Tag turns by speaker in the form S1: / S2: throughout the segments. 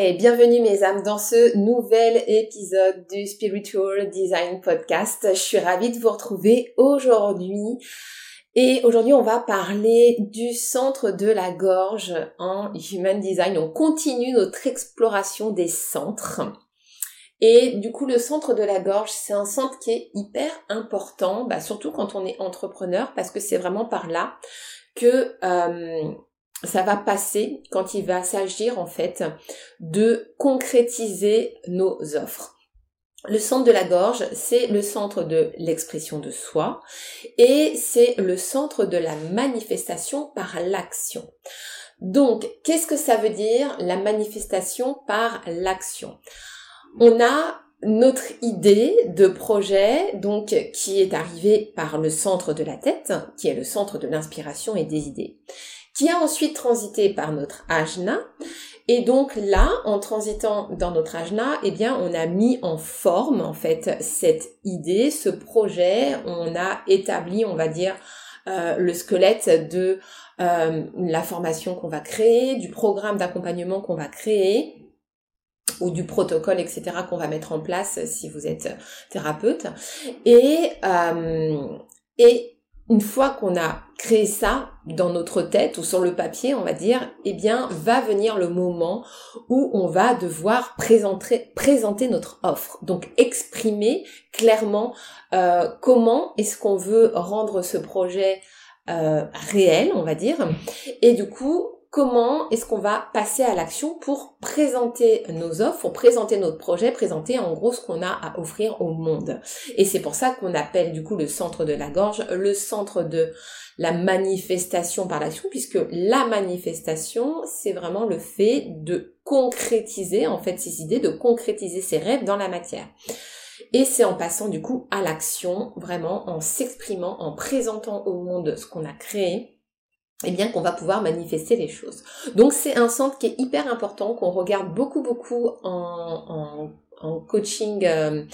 S1: Bienvenue mes âmes dans ce nouvel épisode du Spiritual Design Podcast. Je suis ravie de vous retrouver aujourd'hui. Et aujourd'hui, on va parler du centre de la gorge en Human Design. On continue notre exploration des centres. Et du coup, le centre de la gorge, c'est un centre qui est hyper important, bah, surtout quand on est entrepreneur, parce que c'est vraiment par là que euh, ça va passer quand il va s'agir en fait de concrétiser nos offres. Le centre de la gorge, c'est le centre de l'expression de soi et c'est le centre de la manifestation par l'action. Donc, qu'est-ce que ça veut dire la manifestation par l'action? On a notre idée de projet, donc, qui est arrivée par le centre de la tête, qui est le centre de l'inspiration et des idées qui a ensuite transité par notre ajna. Et donc là, en transitant dans notre ajna, eh bien, on a mis en forme, en fait, cette idée, ce projet. On a établi, on va dire, euh, le squelette de euh, la formation qu'on va créer, du programme d'accompagnement qu'on va créer ou du protocole, etc., qu'on va mettre en place si vous êtes thérapeute. Et, euh, et une fois qu'on a créé ça dans notre tête ou sur le papier, on va dire, eh bien, va venir le moment où on va devoir présenter, notre offre. Donc, exprimer clairement euh, comment est-ce qu'on veut rendre ce projet euh, réel, on va dire. Et du coup, comment est-ce qu'on va passer à l'action pour présenter nos offres, pour présenter notre projet, présenter en gros ce qu'on a à offrir au monde. Et c'est pour ça qu'on appelle du coup le centre de la gorge le centre de la manifestation par l'action, puisque la manifestation, c'est vraiment le fait de concrétiser en fait ces idées, de concrétiser ses rêves dans la matière. Et c'est en passant du coup à l'action, vraiment en s'exprimant, en présentant au monde ce qu'on a créé, eh bien qu'on va pouvoir manifester les choses. Donc c'est un centre qui est hyper important, qu'on regarde beaucoup beaucoup en, en en coaching euh,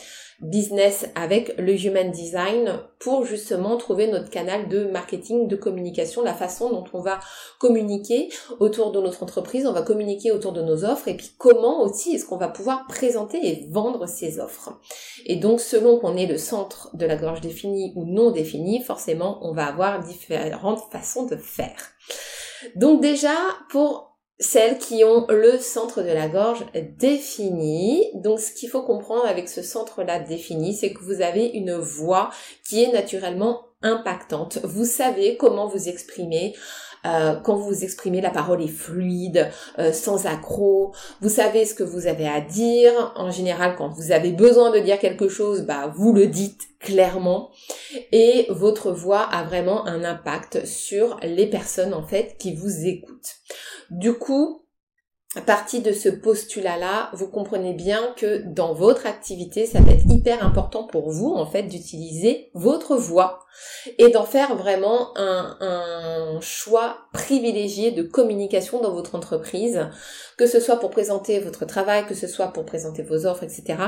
S1: business avec le human design pour justement trouver notre canal de marketing, de communication, la façon dont on va communiquer autour de notre entreprise, on va communiquer autour de nos offres et puis comment aussi est-ce qu'on va pouvoir présenter et vendre ces offres. Et donc selon qu'on est le centre de la gorge définie ou non définie, forcément on va avoir différentes façons de faire. Donc déjà pour celles qui ont le centre de la gorge défini. Donc ce qu'il faut comprendre avec ce centre-là défini, c'est que vous avez une voix qui est naturellement impactante. Vous savez comment vous exprimer. Euh, quand vous exprimez, la parole est fluide, euh, sans accroc. Vous savez ce que vous avez à dire. En général, quand vous avez besoin de dire quelque chose, bah vous le dites clairement. Et votre voix a vraiment un impact sur les personnes en fait qui vous écoutent. Du coup, à partir de ce postulat-là, vous comprenez bien que dans votre activité, ça va être hyper important pour vous, en fait, d'utiliser votre voix et d'en faire vraiment un, choix privilégié de communication dans votre entreprise, que ce soit pour présenter votre travail, que ce soit pour présenter vos offres, etc.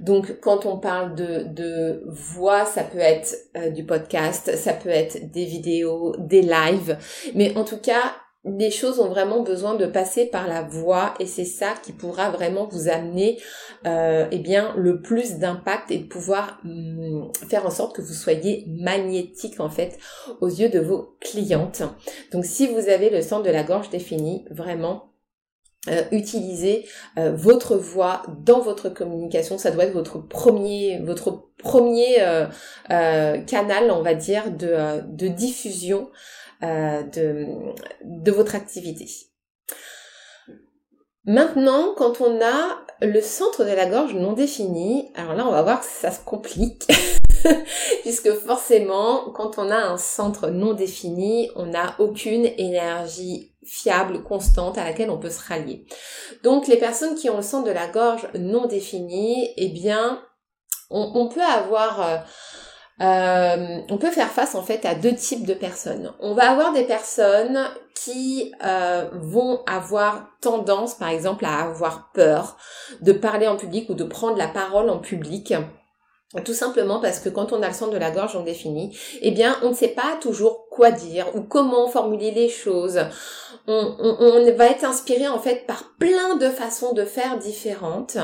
S1: Donc, quand on parle de, de voix, ça peut être euh, du podcast, ça peut être des vidéos, des lives, mais en tout cas, les choses ont vraiment besoin de passer par la voix et c'est ça qui pourra vraiment vous amener euh, eh bien le plus d'impact et de pouvoir hum, faire en sorte que vous soyez magnétique en fait aux yeux de vos clientes. Donc si vous avez le centre de la gorge défini, vraiment euh, utilisez euh, votre voix dans votre communication. Ça doit être votre premier, votre premier canal, on va dire, de, de diffusion euh, de, de votre activité. Maintenant, quand on a le centre de la gorge non défini, alors là, on va voir que ça se complique. Puisque forcément, quand on a un centre non défini, on n'a aucune énergie fiable, constante, à laquelle on peut se rallier. Donc, les personnes qui ont le centre de la gorge non défini, eh bien, on, peut avoir... Euh, euh, on peut faire face en fait à deux types de personnes. On va avoir des personnes qui euh, vont avoir tendance par exemple à avoir peur de parler en public ou de prendre la parole en public tout simplement parce que quand on a le centre de la gorge on définit, eh bien, on ne sait pas toujours quoi dire ou comment formuler les choses. On, on, va être inspiré en fait par plein de façons de faire différentes,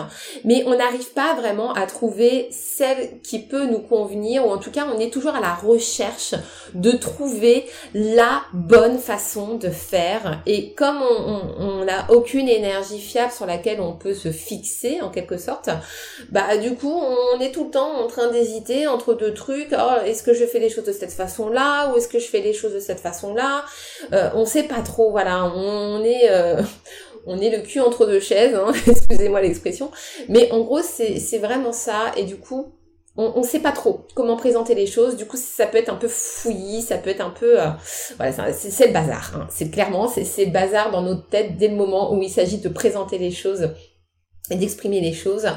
S1: mais on n'arrive pas vraiment à trouver celle qui peut nous convenir, ou en tout cas, on est toujours à la recherche de trouver la bonne façon de faire. Et comme on n'a aucune énergie fiable sur laquelle on peut se fixer en quelque sorte, bah du coup, on est tout le temps en train d'hésiter entre deux trucs. Oh, est-ce que je fais les choses de cette façon-là ou est-ce que je fais les choses de cette façon-là euh, On sait pas trop. Voilà, on est euh, on est le cul entre deux chaises. Hein, excusez-moi l'expression. Mais en gros, c'est vraiment ça. Et du coup, on ne sait pas trop comment présenter les choses. Du coup, ça peut être un peu fouillis, ça peut être un peu... Euh, voilà, c'est le bazar. Hein. C'est clairement, c'est le bazar dans notre tête dès le moment où il s'agit de présenter les choses et d'exprimer les choses.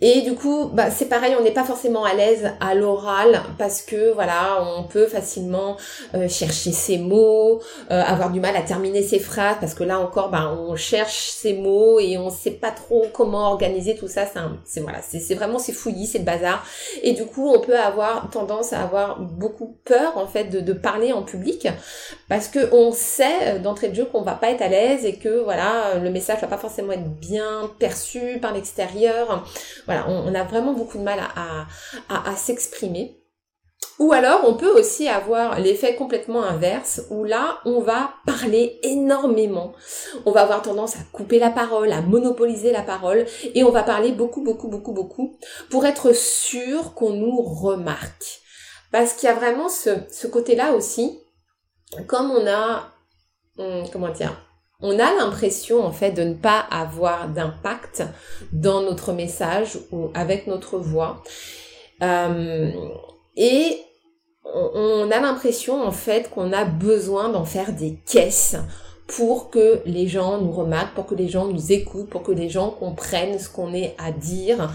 S1: Et du coup, bah, c'est pareil, on n'est pas forcément à l'aise à l'oral parce que voilà, on peut facilement euh, chercher ses mots, euh, avoir du mal à terminer ses phrases parce que là encore, bah, on cherche ses mots et on sait pas trop comment organiser tout ça. C'est voilà, c'est vraiment c'est fouillis, c'est le bazar. Et du coup, on peut avoir tendance à avoir beaucoup peur en fait de, de parler en public parce que on sait euh, d'entrée de jeu qu'on va pas être à l'aise et que voilà, le message va pas forcément être bien perçu par l'extérieur. Voilà, on, a vraiment beaucoup de mal à, s'exprimer. Ou alors, on peut aussi avoir l'effet complètement inverse, où là, on va parler énormément. On va avoir tendance à couper la parole, à monopoliser la parole, et on va parler beaucoup, beaucoup, beaucoup, beaucoup, pour être sûr qu'on nous remarque. Parce qu'il y a vraiment ce, ce côté-là aussi, comme on a, hum, comment dire, on a l'impression en fait de ne pas avoir d'impact dans notre message ou avec notre voix. Euh, et on a l'impression en fait qu'on a besoin d'en faire des caisses pour que les gens nous remarquent, pour que les gens nous écoutent, pour que les gens comprennent ce qu'on est à dire.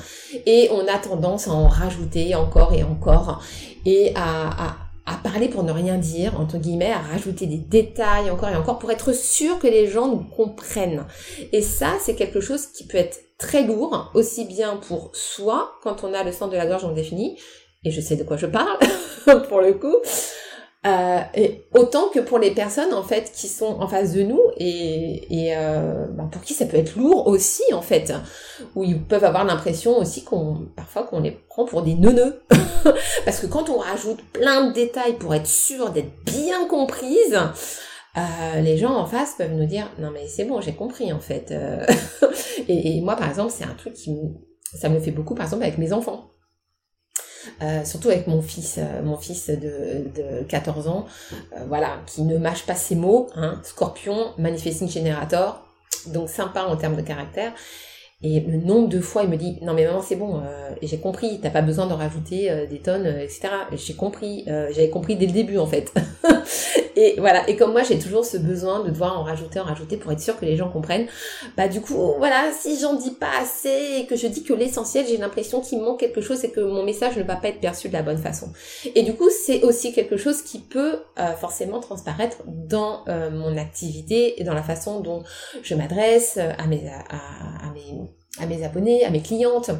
S1: Et on a tendance à en rajouter encore et encore et à, à parler pour ne rien dire, entre guillemets, à rajouter des détails encore et encore pour être sûr que les gens nous comprennent. Et ça, c'est quelque chose qui peut être très lourd, aussi bien pour soi, quand on a le centre de la gorge en défini, et je sais de quoi je parle, pour le coup, euh, autant que pour les personnes en fait qui sont en face de nous et, et euh, bah, pour qui ça peut être lourd aussi en fait. Où ils peuvent avoir l'impression aussi qu'on parfois qu'on les prend pour des neuneux. Parce que quand on rajoute plein de détails pour être sûr d'être bien comprise euh, les gens en face peuvent nous dire non mais c'est bon j'ai compris en fait. Euh, et, et, moi par exemple c'est un truc qui ça me fait beaucoup par exemple avec mes enfants euh, surtout avec mon fils, euh, mon fils de, de 14 ans, euh, voilà, qui ne mâche pas ses mots, hein, Scorpion, Manifesting Generator, donc sympa en termes de caractère. Et le nombre de fois, il me dit non mais maman c'est bon, j'ai compris, t'as pas besoin d'en rajouter des tonnes, etc. J'ai compris, j'avais compris dès le début en fait. et voilà. Et comme moi j'ai toujours ce besoin de devoir en rajouter, en rajouter pour être sûr que les gens comprennent. Bah du coup voilà, si j'en dis pas assez et que je dis que l'essentiel, j'ai l'impression qu'il manque quelque chose et que mon message ne va pas être perçu de la bonne façon. Et du coup c'est aussi quelque chose qui peut forcément transparaître dans mon activité et dans la façon dont je m'adresse à mes à mes à mes abonnés, à mes clientes.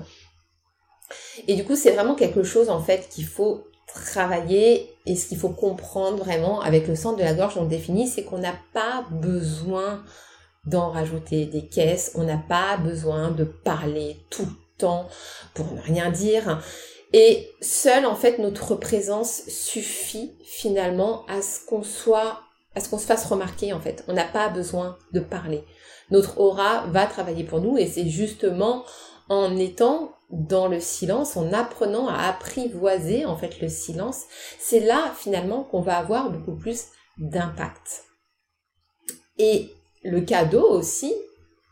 S1: Et du coup, c'est vraiment quelque chose en fait qu'il faut travailler et ce qu'il faut comprendre vraiment avec le centre de la gorge on définit, c'est qu'on n'a pas besoin d'en rajouter des caisses, on n'a pas besoin de parler tout le temps pour ne rien dire. Et seule en fait notre présence suffit finalement à ce qu'on soit à ce qu'on se fasse remarquer en fait. On n'a pas besoin de parler. Notre aura va travailler pour nous et c'est justement en étant dans le silence, en apprenant à apprivoiser en fait le silence, c'est là finalement qu'on va avoir beaucoup plus d'impact. Et le cadeau aussi,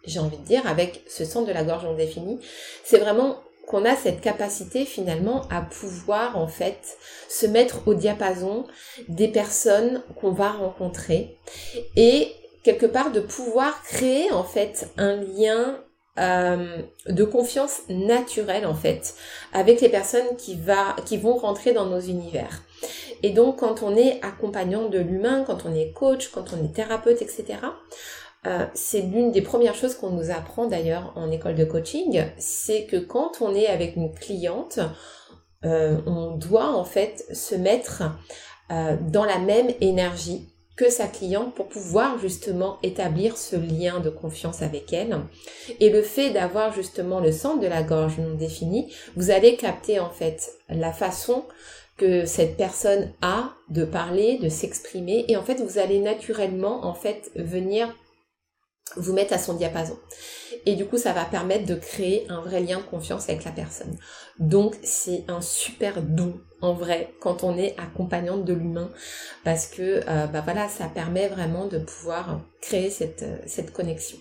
S1: j'ai envie de dire, avec ce centre de la gorge non défini, c'est vraiment qu'on a cette capacité finalement à pouvoir en fait se mettre au diapason des personnes qu'on va rencontrer et quelque part de pouvoir créer en fait un lien euh, de confiance naturelle en fait avec les personnes qui, va, qui vont rentrer dans nos univers. Et donc quand on est accompagnant de l'humain, quand on est coach, quand on est thérapeute, etc., euh, c'est l'une des premières choses qu'on nous apprend d'ailleurs en école de coaching, c'est que quand on est avec une cliente, euh, on doit en fait se mettre euh, dans la même énergie sa cliente pour pouvoir justement établir ce lien de confiance avec elle. Et le fait d'avoir justement le centre de la gorge non défini, vous allez capter en fait la façon que cette personne a de parler, de s'exprimer et en fait vous allez naturellement en fait venir vous mettre à son diapason. Et du coup, ça va permettre de créer un vrai lien de confiance avec la personne. Donc, c'est un super don en vrai quand on est accompagnante de l'humain parce que euh, bah voilà, ça permet vraiment de pouvoir créer cette, euh, cette connexion.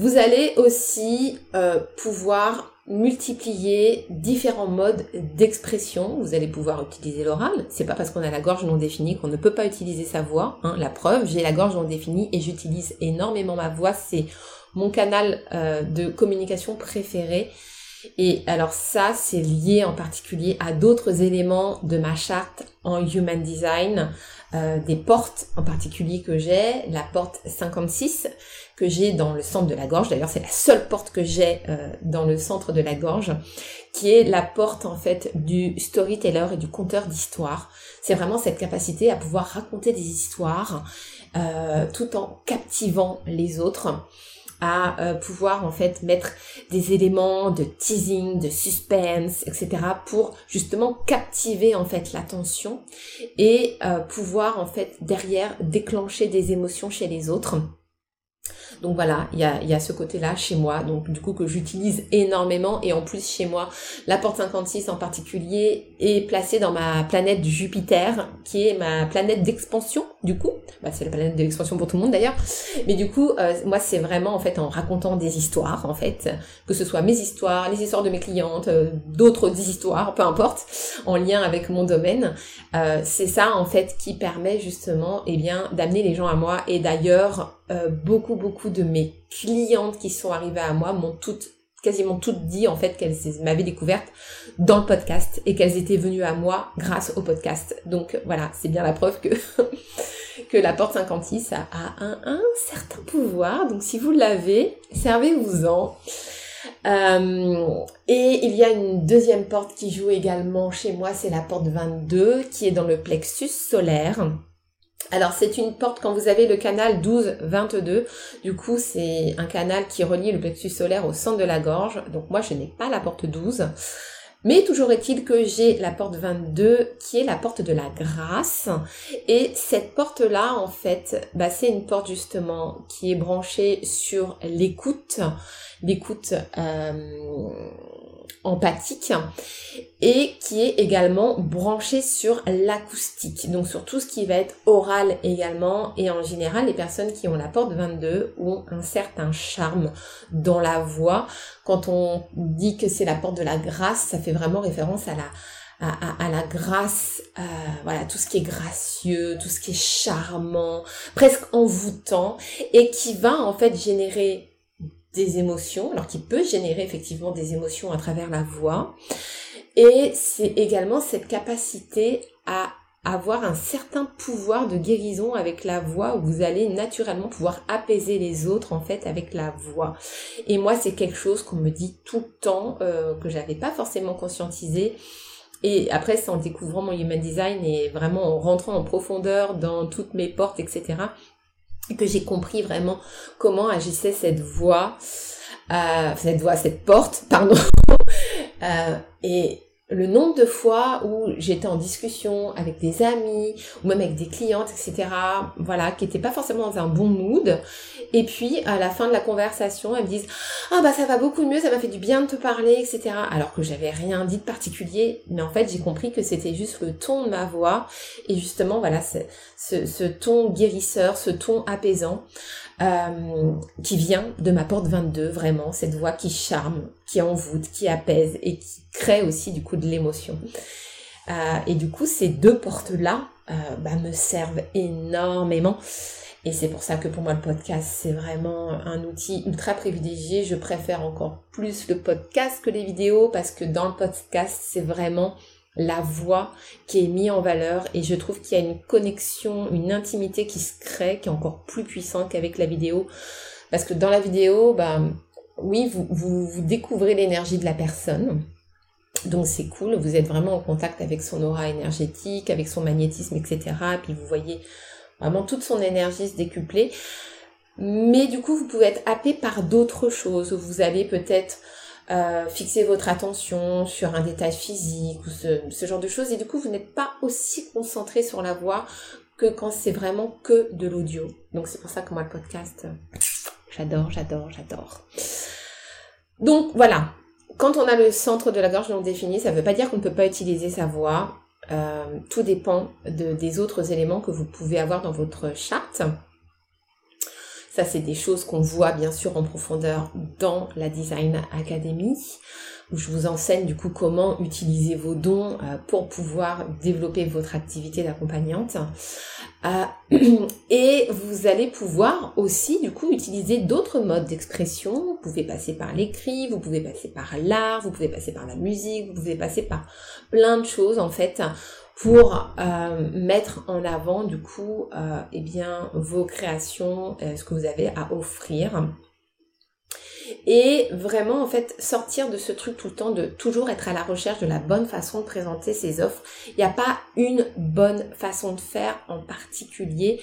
S1: Vous allez aussi euh, pouvoir multiplier différents modes d'expression. Vous allez pouvoir utiliser l'oral. C'est pas parce qu'on a la gorge non définie qu'on ne peut pas utiliser sa voix. Hein. La preuve, j'ai la gorge non définie et j'utilise énormément ma voix. C'est mon canal euh, de communication préféré. Et alors ça, c'est lié en particulier à d'autres éléments de ma charte en Human Design, euh, des portes en particulier que j'ai, la porte 56 que j'ai dans le centre de la gorge. D'ailleurs, c'est la seule porte que j'ai euh, dans le centre de la gorge, qui est la porte en fait du storyteller et du conteur d'histoires. C'est vraiment cette capacité à pouvoir raconter des histoires euh, tout en captivant les autres à euh, pouvoir en fait mettre des éléments de teasing, de suspense, etc. pour justement captiver en fait l'attention et euh, pouvoir en fait derrière déclencher des émotions chez les autres. Donc voilà, il y a, y a ce côté-là chez moi, donc du coup que j'utilise énormément et en plus chez moi, la porte 56 en particulier est placée dans ma planète Jupiter, qui est ma planète d'expansion du coup. Bah, c'est la planète de l'expansion pour tout le monde d'ailleurs. Mais du coup, euh, moi c'est vraiment en fait en racontant des histoires en fait, que ce soit mes histoires, les histoires de mes clientes, euh, d'autres histoires, peu importe, en lien avec mon domaine. Euh, c'est ça en fait qui permet justement eh bien d'amener les gens à moi et d'ailleurs beaucoup, beaucoup de mes clientes qui sont arrivées à moi m'ont toutes quasiment toutes dit en fait qu'elles m'avaient découverte dans le podcast et qu'elles étaient venues à moi grâce au podcast. Donc voilà, c'est bien la preuve que que la porte 56 a, un, un, certain pouvoir. Donc si vous l'avez, servez-vous-en. Euh, et il y a une deuxième porte qui joue également chez moi, c'est la porte 22 qui est dans le plexus solaire. Alors c'est une porte quand vous avez le canal 12-22, du coup c'est un canal qui relie le plexus solaire au centre de la gorge, donc moi je n'ai pas la porte 12, mais toujours est-il que j'ai la porte 22 qui est la porte de la grâce, et cette porte-là en fait, bah, c'est une porte justement qui est branchée sur l'écoute, l'écoute euh, empathique et qui est également branché sur l'acoustique, donc sur tout ce qui va être oral également et en général les personnes qui ont la porte 22 ont un certain charme dans la voix. Quand on dit que c'est la porte de la grâce, ça fait vraiment référence à la à, la grâce, euh, voilà, tout ce qui est gracieux, tout ce qui est charmant, presque envoûtant, et qui va en fait générer des émotions, alors qui peut générer effectivement des émotions à travers la voix. Et c'est également cette capacité à avoir un certain pouvoir de guérison avec la voix où vous allez naturellement pouvoir apaiser les autres en fait avec la voix. Et moi c'est quelque chose qu'on me dit tout le temps euh, que j'avais pas forcément conscientisé et après, c'est en découvrant mon human design et vraiment en rentrant en profondeur dans toutes mes portes, etc., que j'ai compris vraiment comment agissait cette voix, euh, cette voix, cette porte, pardon. euh, et le nombre de fois où j'étais en discussion avec des amis ou même avec des clientes, etc., voilà, qui n'étaient pas forcément dans un bon mood. Et puis, à la fin de la conversation, elles me disent « Ah bah ça va beaucoup mieux, ça m'a fait du bien de te parler, etc. » Alors que j'avais rien dit de particulier, mais en fait, j'ai compris que c'était juste le ton de ma voix et justement, voilà, ce, ce ton guérisseur, ce ton apaisant. Euh, qui vient de ma porte 22, vraiment, cette voix qui charme, qui envoûte, qui apaise et qui crée aussi du coup de l'émotion. Euh, et du coup, ces deux portes-là euh, bah, me servent énormément. Et c'est pour ça que pour moi, le podcast, c'est vraiment un outil ultra privilégié. Je préfère encore plus le podcast que les vidéos parce que dans le podcast, c'est vraiment la voix qui est mise en valeur et je trouve qu'il y a une connexion, une intimité qui se crée qui est encore plus puissante qu'avec la vidéo parce que dans la vidéo, bah oui, vous, découvrez l'énergie de la personne. Donc c'est cool, vous êtes vraiment en contact avec son aura énergétique, avec son magnétisme, etc. Et puis vous voyez vraiment toute son énergie se décupler. Mais du coup, vous pouvez être happé par d'autres choses. Vous allez peut-être euh, fixer votre attention sur un détail physique ou ce, genre de choses et du coup vous n'êtes pas aussi concentré sur la voix que quand c'est vraiment que de l'audio. Donc c'est pour ça que moi le podcast, j'adore, j'adore, j'adore. Donc voilà, quand on a le centre de la gorge non défini, ça ne veut pas dire qu'on ne peut pas utiliser sa voix. Euh, tout dépend de, des autres éléments que vous pouvez avoir dans votre charte. C'est des choses qu'on voit bien sûr en profondeur dans la Design Academy, où je vous enseigne du coup comment utiliser vos dons euh, pour pouvoir développer votre activité d'accompagnante. Euh, et vous allez pouvoir aussi du coup utiliser d'autres modes d'expression. Vous pouvez passer par l'écrit, vous pouvez passer par l'art, vous pouvez passer par la musique, vous pouvez passer par plein de choses en fait pour euh, mettre en avant du coup euh, eh bien vos créations, euh, ce que vous avez à offrir. Et vraiment en fait sortir de ce truc tout le temps de toujours être à la recherche de la bonne façon de présenter ses offres. Il n'y a pas une bonne façon de faire en particulier.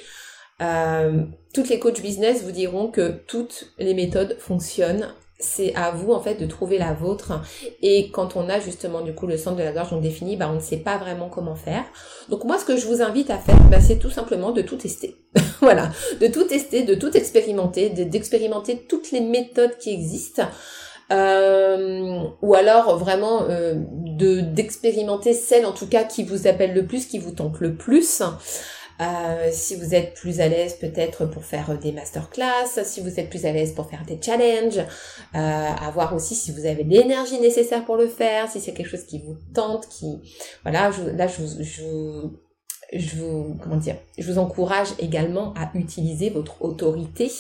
S1: toutes les coachs business vous diront que toutes les méthodes fonctionnent c'est à vous en fait de trouver la vôtre. Et quand on a justement du coup le centre de la gorge donc défini bah on ne sait pas vraiment comment faire. Donc moi ce que je vous invite à faire bah, c'est tout simplement de tout tester. Voilà. De tout tester de tout expérimenter d'expérimenter toutes les méthodes qui existent. Euh, ou alors vraiment euh, de d'expérimenter celle en tout cas qui vous appelle le plus qui vous tente le plus euh, si vous êtes plus à l'aise peut-être pour faire des masterclass, si vous êtes plus à l'aise pour faire des challenges, euh, à voir aussi si vous avez l'énergie nécessaire pour le faire, si c'est quelque chose qui vous tente, qui voilà, je, là je vous, je, je vous comment dire, je vous encourage également à utiliser votre autorité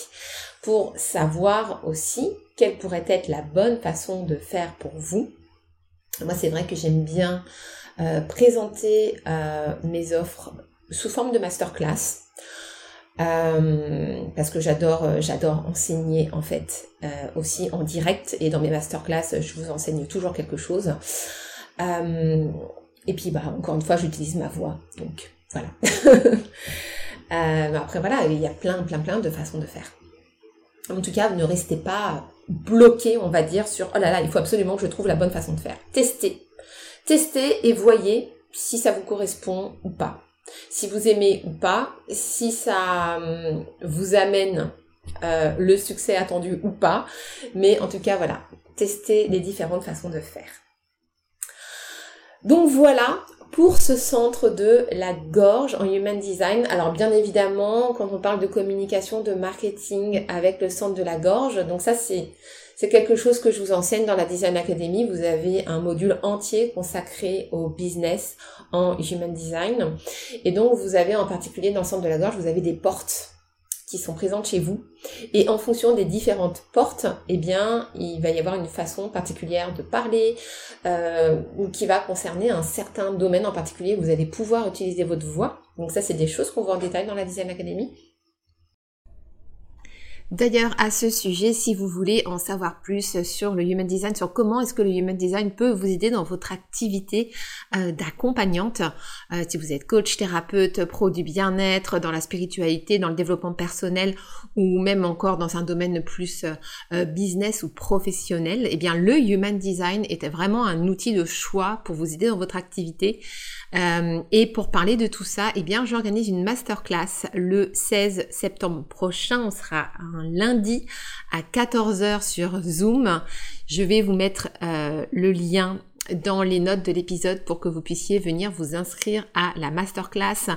S1: pour savoir aussi quelle pourrait être la bonne façon de faire pour vous. Moi, c'est vrai que j'aime bien euh, présenter euh, mes offres sous forme de masterclass. Euh, parce que j'adore euh, j'adore enseigner en fait euh, aussi en direct. Et dans mes masterclass je vous enseigne toujours quelque chose. Et puis bah encore une fois j'utilise ma voix. Donc voilà. Après voilà il y a plein plein plein de façons de faire. En tout cas ne restez pas bloqué on va dire sur oh là là il faut absolument que je trouve la bonne façon de faire. Testez. Testez et voyez si ça vous correspond ou pas si vous aimez ou pas, si ça hum, vous amène euh, le succès attendu ou pas. Mais en tout cas, voilà, testez les différentes façons de faire. Donc voilà pour ce centre de la gorge en Human Design. Alors bien évidemment, quand on parle de communication, de marketing avec le centre de la gorge, donc ça c'est c'est quelque chose que je vous enseigne dans la Design Academy. Vous avez un module entier consacré au business en Human Design. Et donc, vous avez en particulier dans le centre de la gorge, vous avez des portes qui sont présentes chez vous. Et en fonction des différentes portes, eh bien, il va y avoir une façon particulière de parler euh, qui va concerner un certain domaine en particulier. Vous allez pouvoir utiliser votre voix. Donc ça, c'est des choses qu'on voit en détail dans la Design Academy. D'ailleurs, à ce sujet, si vous voulez en savoir plus sur le Human Design, sur comment est-ce que le Human Design peut vous aider dans votre activité euh, d'accompagnante, euh, si vous êtes coach, thérapeute, pro du bien-être, dans la spiritualité, dans le développement personnel ou même encore dans un domaine plus euh, business ou professionnel, eh bien le Human Design était vraiment un outil de choix pour vous aider dans votre activité. Et pour parler de tout ça, eh bien j'organise une masterclass le 16 septembre prochain. On sera lundi à 14h sur Zoom. Je vais vous mettre euh, le lien dans les notes de l'épisode pour que vous puissiez venir vous inscrire à la masterclass.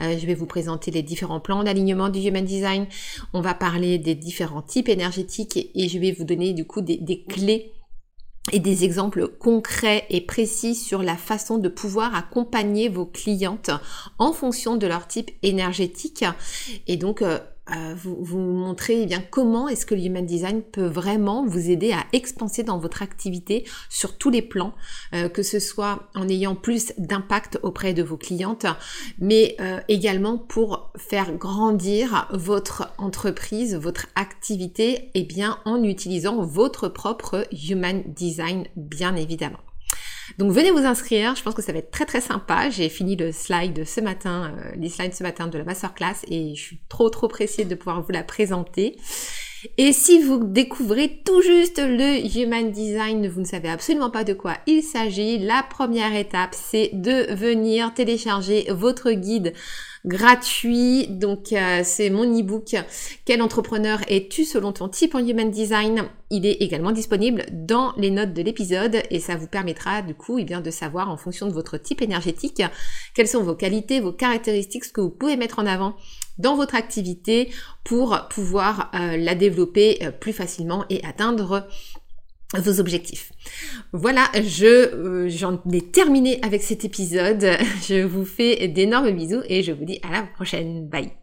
S1: Euh, je vais vous présenter les différents plans d'alignement du Human Design. On va parler des différents types énergétiques et, je vais vous donner du coup des clés et des exemples concrets et précis sur la façon de pouvoir accompagner vos clientes en fonction de leur type énergétique. Et donc, euh, vous, montrer eh bien comment est-ce que le human design peut vraiment vous aider à expanser dans votre activité sur tous les plans, euh, que ce soit en ayant plus d'impact auprès de vos clientes, mais euh, également pour faire grandir votre entreprise, votre activité, et eh bien en utilisant votre propre human design, bien évidemment. Donc venez vous inscrire, je pense que ça va être très très sympa. J'ai fini le slide ce matin, euh, les slides ce matin de la masterclass et je suis trop trop pressée de pouvoir vous la présenter. Et si vous découvrez tout juste le Human Design, vous ne savez absolument pas de quoi il s'agit, la première étape, c'est de venir télécharger votre guide gratuit. Donc euh, c'est mon e-book Quel entrepreneur es-tu selon ton type en Human Design? Il est également disponible dans les notes de l'épisode et ça vous permettra du coup eh bien, de savoir en fonction de votre type énergétique quelles sont vos qualités, vos caractéristiques, ce que vous pouvez mettre en avant dans votre activité pour pouvoir euh, la développer euh, plus facilement et atteindre vos objectifs. Voilà, je euh, j'en ai terminé avec cet épisode. Je vous fais d'énormes bisous et je vous dis à la prochaine. Bye.